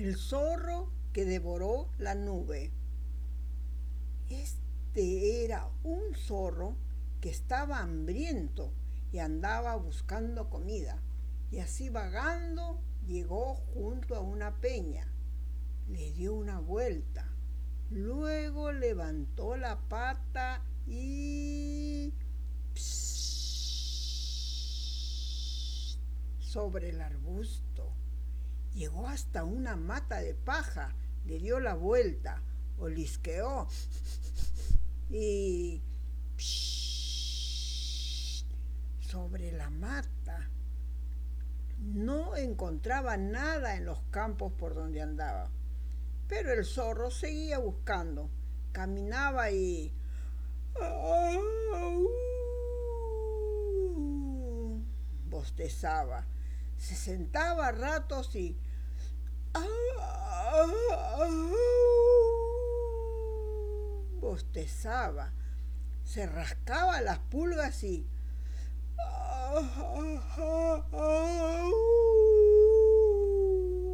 El zorro que devoró la nube. Este era un zorro que estaba hambriento y andaba buscando comida. Y así vagando llegó junto a una peña. Le dio una vuelta. Luego levantó la pata y... sobre el arbusto. Llegó hasta una mata de paja, le dio la vuelta, olisqueó y sobre la mata. No encontraba nada en los campos por donde andaba. Pero el zorro seguía buscando. Caminaba y... bostezaba. Se sentaba a ratos y... bostezaba. Se rascaba las pulgas y...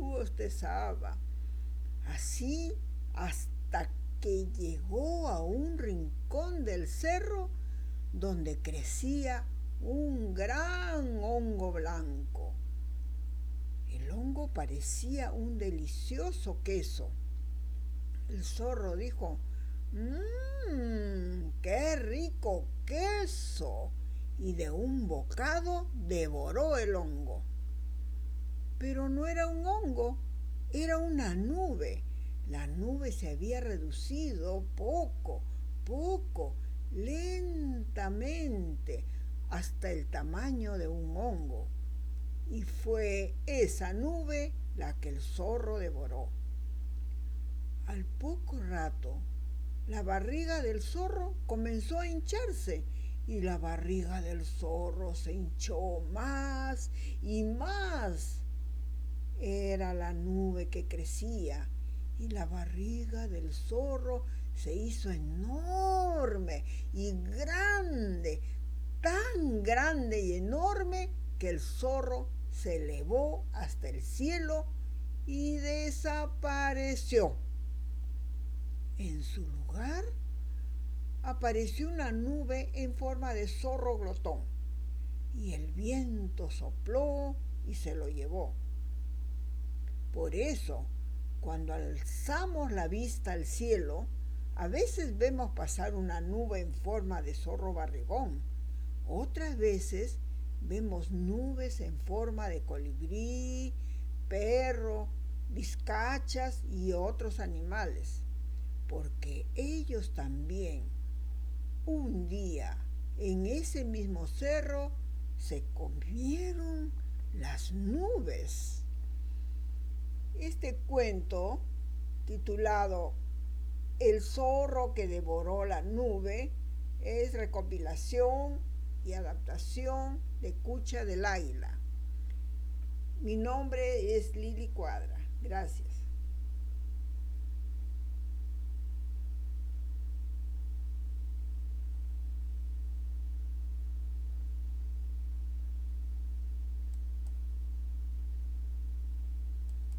bostezaba. Así hasta que llegó a un rincón del cerro donde crecía un gran hongo blanco. El hongo parecía un delicioso queso. El zorro dijo, mmm, qué rico queso. Y de un bocado devoró el hongo. Pero no era un hongo, era una nube. La nube se había reducido poco, poco, lentamente, hasta el tamaño de un hongo. Y fue esa nube la que el zorro devoró. Al poco rato, la barriga del zorro comenzó a hincharse y la barriga del zorro se hinchó más y más era la nube que crecía y la barriga del zorro se hizo enorme y grande, tan grande y enorme que el zorro se elevó hasta el cielo y desapareció. En su lugar apareció una nube en forma de zorro glotón y el viento sopló y se lo llevó. Por eso, cuando alzamos la vista al cielo, a veces vemos pasar una nube en forma de zorro barrigón. Otras veces vemos nubes en forma de colibrí, perro, vizcachas y otros animales, porque ellos también un día en ese mismo cerro se comieron las nubes. Este cuento, titulado El zorro que devoró la nube, es recopilación y adaptación de Cucha del Águila. Mi nombre es Lili Cuadra. Gracias.